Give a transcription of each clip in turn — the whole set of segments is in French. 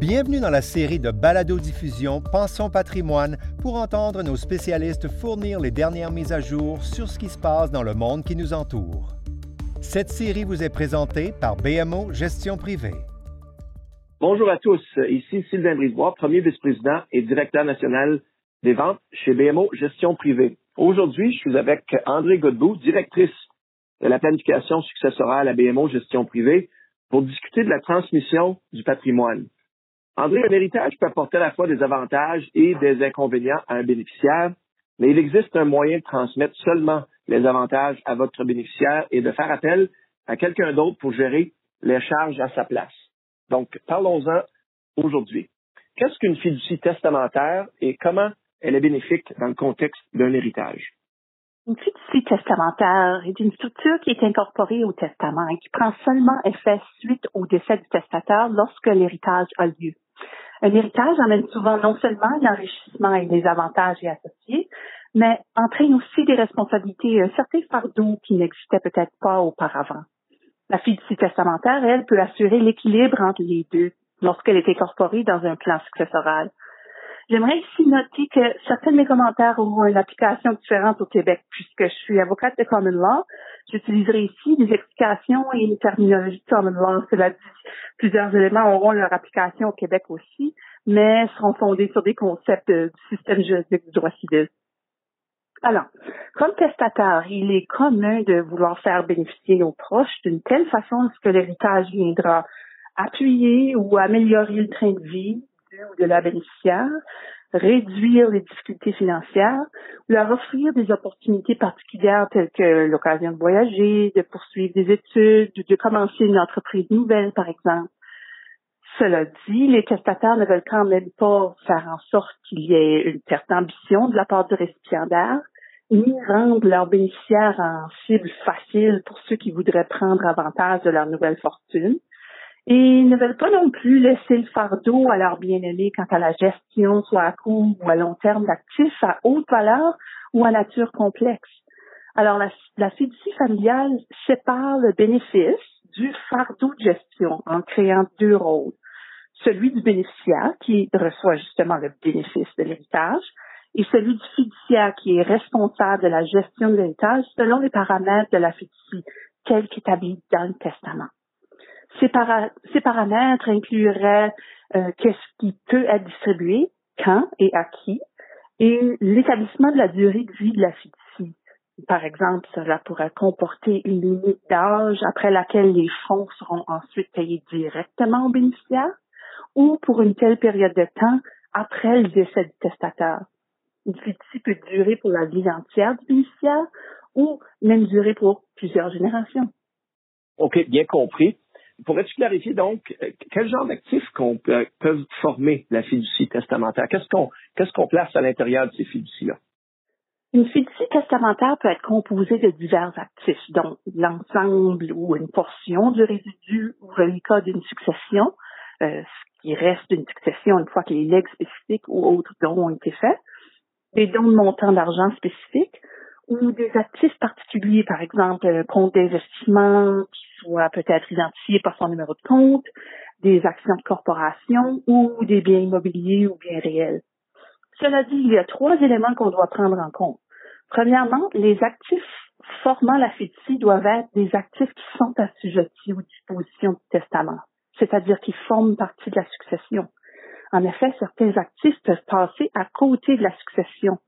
Bienvenue dans la série de balado-diffusion Pensons patrimoine pour entendre nos spécialistes fournir les dernières mises à jour sur ce qui se passe dans le monde qui nous entoure. Cette série vous est présentée par BMO Gestion Privée. Bonjour à tous, ici Sylvain Brisebois, premier vice-président et directeur national des ventes chez BMO Gestion Privée. Aujourd'hui, je suis avec André Godbout, directrice de la planification successorale à BMO Gestion Privée, pour discuter de la transmission du patrimoine. André, un héritage peut apporter à la fois des avantages et des inconvénients à un bénéficiaire, mais il existe un moyen de transmettre seulement les avantages à votre bénéficiaire et de faire appel à quelqu'un d'autre pour gérer les charges à sa place. Donc, parlons-en aujourd'hui. Qu'est-ce qu'une fiducie testamentaire et comment elle est bénéfique dans le contexte d'un héritage? Une fiducie testamentaire est une structure qui est incorporée au testament et qui prend seulement effet suite au décès du testateur lorsque l'héritage a lieu. Un héritage amène souvent non seulement l'enrichissement et les avantages y associés, mais entraîne aussi des responsabilités et un certain fardeau qui n'existait peut-être pas auparavant. La fiducie testamentaire, elle, peut assurer l'équilibre entre les deux lorsqu'elle est incorporée dans un plan successoral. J'aimerais ici noter que certains de mes commentaires auront une application différente au Québec. Puisque je suis avocate de common law, j'utiliserai ici des explications et une terminologie de common law. Cela dit, plusieurs éléments auront leur application au Québec aussi, mais seront fondés sur des concepts du système juridique du droit civil. Alors, comme testateur, il est commun de vouloir faire bénéficier nos proches d'une telle façon que l'héritage viendra appuyer ou améliorer le train de vie ou de la bénéficiaire, réduire les difficultés financières, ou leur offrir des opportunités particulières telles que l'occasion de voyager, de poursuivre des études, de commencer une entreprise nouvelle, par exemple. Cela dit, les testataires ne veulent quand même pas faire en sorte qu'il y ait une certaine ambition de la part du récipiendaire, ni rendre leurs bénéficiaires en cible facile pour ceux qui voudraient prendre avantage de leur nouvelle fortune. Et ils ne veulent pas non plus laisser le fardeau à leurs bien-aimés quant à la gestion, soit à court ou à long terme, d'actifs à haute valeur ou à nature complexe. Alors, la, la fiducie familiale sépare le bénéfice du fardeau de gestion en créant deux rôles. Celui du bénéficiaire qui reçoit justement le bénéfice de l'héritage et celui du fiduciaire qui est responsable de la gestion de l'héritage selon les paramètres de la fiducie tels qu'établis dans le testament. Ces, paramètres incluraient euh, qu'est-ce qui peut être distribué, quand et à qui, et l'établissement de la durée de vie de la fiducie. Par exemple, cela pourrait comporter une limite d'âge après laquelle les fonds seront ensuite payés directement aux bénéficiaires ou pour une telle période de temps après le décès du testateur. Une fiducie peut durer pour la vie entière du bénéficiaire ou même durer pour plusieurs générations. OK, bien compris. Pourrais-tu clarifier donc quel genre d'actifs qu'on peut, peuvent former la fiducie testamentaire? Qu'est-ce qu'on place à l'intérieur de ces fiducies-là? Une fiducie testamentaire peut être composée de divers actifs, dont l'ensemble ou une portion du résidu ou reliquat d'une succession, euh, ce qui reste d'une succession une fois que les legs spécifiques ou autres dons ont été faits, des dons de montant d'argent spécifiques, ou des actifs particuliers, par exemple un compte d'investissement qui soit peut-être identifié par son numéro de compte, des actions de corporation ou des biens immobiliers ou biens réels. Cela dit, il y a trois éléments qu'on doit prendre en compte. Premièrement, les actifs formant la fiducie doivent être des actifs qui sont assujettis aux dispositions du testament, c'est-à-dire qui forment partie de la succession. En effet, certains actifs peuvent passer à côté de la succession.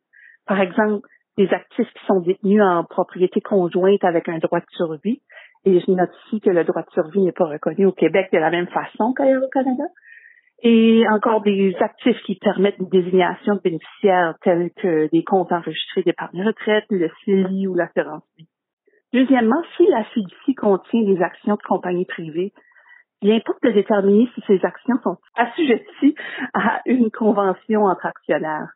Par exemple, des actifs qui sont détenus en propriété conjointe avec un droit de survie. Et je note ici que le droit de survie n'est pas reconnu au Québec de la même façon qu'ailleurs au Canada. Et encore des actifs qui permettent une désignation de bénéficiaires tels que des comptes enregistrés d'épargne retraite, le CELI ou l'assurance vie. Deuxièmement, si la fiducie contient des actions de compagnie privée, il importe de déterminer si ces actions sont assujetties à une convention entre actionnaires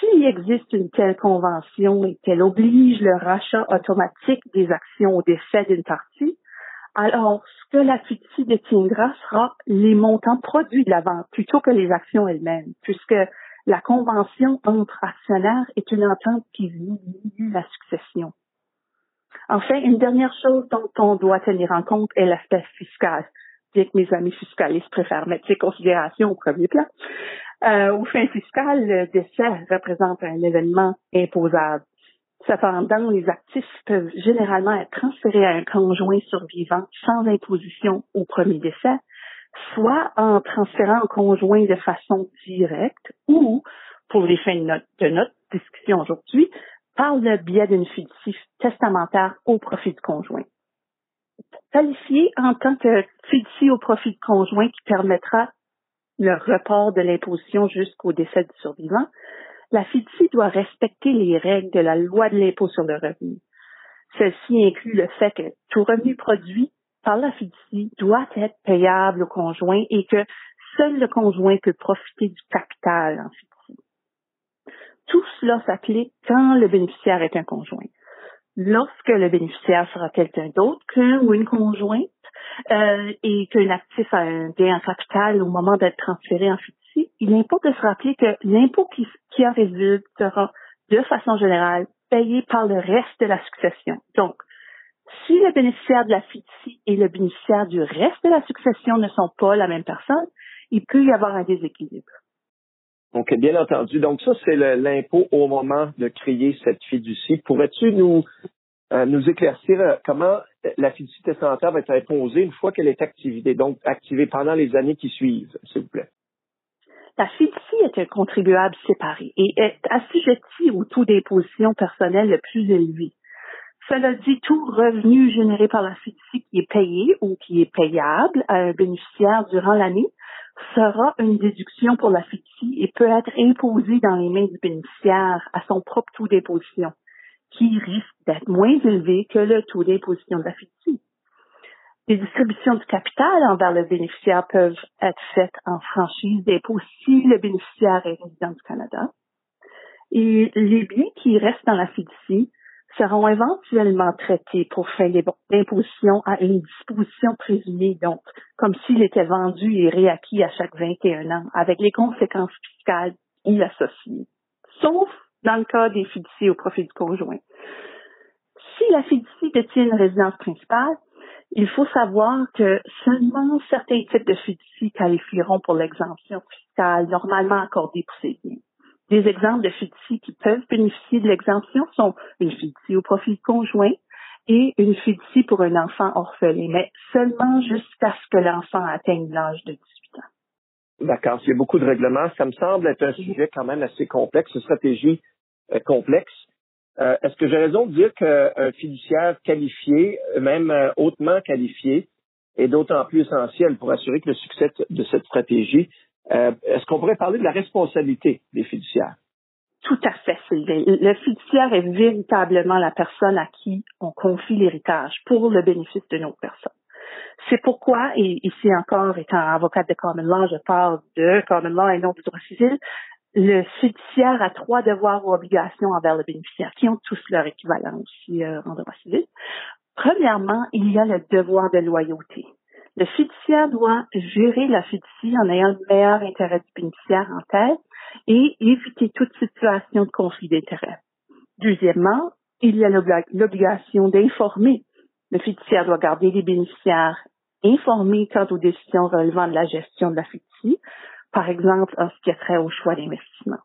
s'il existe une telle convention et qu'elle oblige le rachat automatique des actions au décès d'une partie, alors ce que la fiducie détiendra sera les montants produits de la vente plutôt que les actions elles-mêmes, puisque la convention entre actionnaires est une entente qui vise la succession. Enfin, une dernière chose dont on doit tenir en compte est l'aspect fiscal. bien que mes amis fiscalistes préfèrent mettre ces considérations au premier plan. Euh, aux fins fiscales, le décès représente un événement imposable. Cependant, les actifs peuvent généralement être transférés à un conjoint survivant sans imposition au premier décès, soit en transférant au conjoint de façon directe ou, pour les fins de notre, discussion aujourd'hui, par le biais d'une fiducie testamentaire au profit du conjoint. Qualifié en tant que fiducie au profit du conjoint qui permettra le report de l'imposition jusqu'au décès du survivant, la fiducie doit respecter les règles de la loi de l'impôt sur le revenu. Ceci inclut le fait que tout revenu produit par la fiducie doit être payable au conjoint et que seul le conjoint peut profiter du capital en fiducie. Tout cela s'applique quand le bénéficiaire est un conjoint. Lorsque le bénéficiaire sera quelqu'un d'autre qu'un ou une conjointe euh, et qu'un actif a un gain en capital au moment d'être transféré en fiducie, il importe de se rappeler que l'impôt qui, qui en résulte sera de façon générale payé par le reste de la succession. Donc, si le bénéficiaire de la fiducie et le bénéficiaire du reste de la succession ne sont pas la même personne, il peut y avoir un déséquilibre. OK, bien entendu. Donc ça, c'est l'impôt au moment de créer cette fiducie. Pourrais-tu nous, euh, nous éclaircir euh, comment la fiducie testamentaire va être imposée une fois qu'elle est activée, donc activée pendant les années qui suivent, s'il vous plaît? La fiducie est un contribuable séparé et est assujetti au taux d'imposition personnelle le plus élevé. Cela dit, tout revenu généré par la fiducie qui est payé ou qui est payable à un bénéficiaire durant l'année sera une déduction pour la fiducie et peut être imposé dans les mains du bénéficiaire à son propre taux d'imposition, qui risque d'être moins élevé que le taux d'imposition de la. Les distributions du capital envers le bénéficiaire peuvent être faites en franchise d'impôt si le bénéficiaire est résident du Canada. Et les biens qui restent dans la fiducie seront éventuellement traités pour fin d'imposition à une disposition présumée, donc comme s'il était vendu et réacquis à chaque 21 ans, avec les conséquences fiscales y associées, sauf dans le cas des fiducies au profit du conjoint. Si la fiducie détient une résidence principale, il faut savoir que seulement certains types de fiducies qualifieront pour l'exemption fiscale normalement accordée pour ces biens. Des exemples de fiducies qui peuvent bénéficier de l'exemption sont une fiducie au profit conjoint et une fiducie pour un enfant orphelin, mais seulement jusqu'à ce que l'enfant atteigne l'âge de 18 ans. D'accord. Il y a beaucoup de règlements. Ça me semble être un sujet quand même assez complexe, une stratégie complexe. Euh, est-ce que j'ai raison de dire qu'un fiduciaire qualifié, même euh, hautement qualifié, est d'autant plus essentiel pour assurer que le succès de cette stratégie? Euh, est-ce qu'on pourrait parler de la responsabilité des fiduciaires? Tout à fait, Sylvain. Le fiduciaire est véritablement la personne à qui on confie l'héritage pour le bénéfice de nos personnes. C'est pourquoi, et ici encore, étant avocate de common law, je parle de common law et non du droit civil, le fiduciaire a trois devoirs ou obligations envers le bénéficiaire, qui ont tous leur équivalent aussi euh, en droit civil. Premièrement, il y a le devoir de loyauté. Le fiduciaire doit gérer la fiducie en ayant le meilleur intérêt du bénéficiaire en tête et éviter toute situation de conflit d'intérêt. Deuxièmement, il y a l'obligation d'informer. Le fiduciaire doit garder les bénéficiaires informés quant aux décisions relevant de la gestion de la fiducie, par exemple en ce qui a trait au choix d'investissement.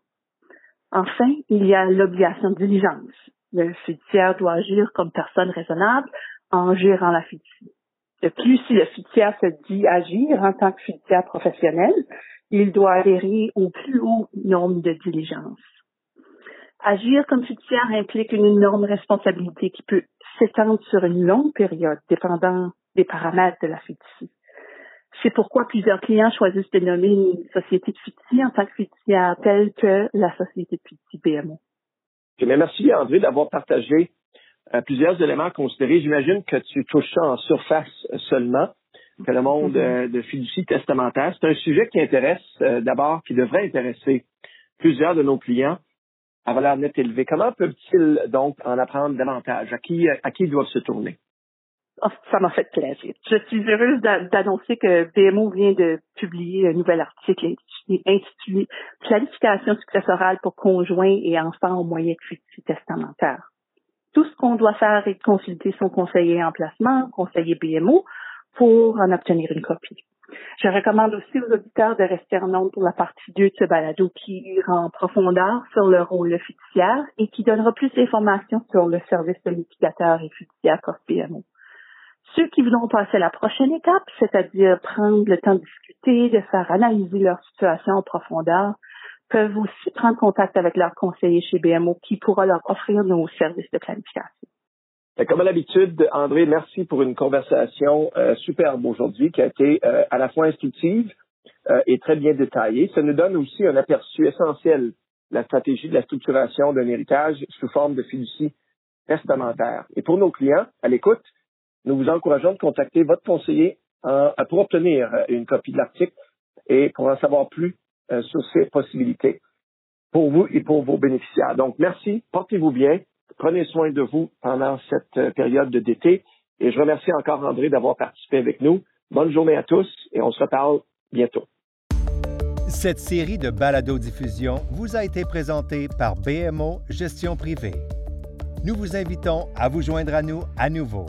Enfin, il y a l'obligation de diligence. Le fiduciaire doit agir comme personne raisonnable en gérant la fiducie. De plus, si le fiduciaire se dit agir en tant que fiduciaire professionnel, il doit adhérer au plus haut nombre de diligence. Agir comme fiduciaire implique une énorme responsabilité qui peut s'étendre sur une longue période, dépendant des paramètres de la fiducie. C'est pourquoi plusieurs clients choisissent de nommer une société de fiducie en tant que fiduciaire, telle que la société de fiducie BMO. Merci André d'avoir partagé euh, plusieurs éléments à considérer. J'imagine que tu touches ça en surface seulement, que le monde mm-hmm. euh, de fiducie testamentaire, c'est un sujet qui intéresse euh, d'abord, qui devrait intéresser plusieurs de nos clients à valeur nette élevée. Comment peuvent-ils donc en apprendre davantage? À qui, à qui doivent se tourner? Oh, ça m'a fait plaisir. Je suis heureuse d'annoncer que BMO vient de publier un nouvel article intitulé Planification successorale pour conjoints et enfants au moyen de fiducie testamentaire. Tout ce qu'on doit faire est de consulter son conseiller en placement, conseiller BMO, pour en obtenir une copie. Je recommande aussi aux auditeurs de rester en nombre pour la partie 2 de ce balado qui ira en profondeur sur le rôle fiduciaire et qui donnera plus d'informations sur le service de litigateur et fiduciaire COFPMO. Ceux qui voudront passer à la prochaine étape, c'est-à-dire prendre le temps de discuter, de faire analyser leur situation en profondeur, peuvent aussi prendre contact avec leur conseiller chez BMO qui pourra leur offrir nos services de planification. Ben, comme à l'habitude, André, merci pour une conversation euh, superbe aujourd'hui qui a été euh, à la fois instructive euh, et très bien détaillée. Ça nous donne aussi un aperçu essentiel de la stratégie de la structuration d'un héritage sous forme de fiducie testamentaire. Et pour nos clients, à l'écoute, nous vous encourageons de contacter votre conseiller pour obtenir une copie de l'article et pour en savoir plus sur ces possibilités pour vous et pour vos bénéficiaires. Donc, merci, portez-vous bien Prenez soin de vous pendant cette euh, période de d'été. Et je remercie encore André d'avoir participé avec nous. Bonne journée à tous et on se reparle bientôt. Cette série de balado-diffusion vous a été présentée par BMO Gestion Privée. Nous vous invitons à vous joindre à nous à nouveau.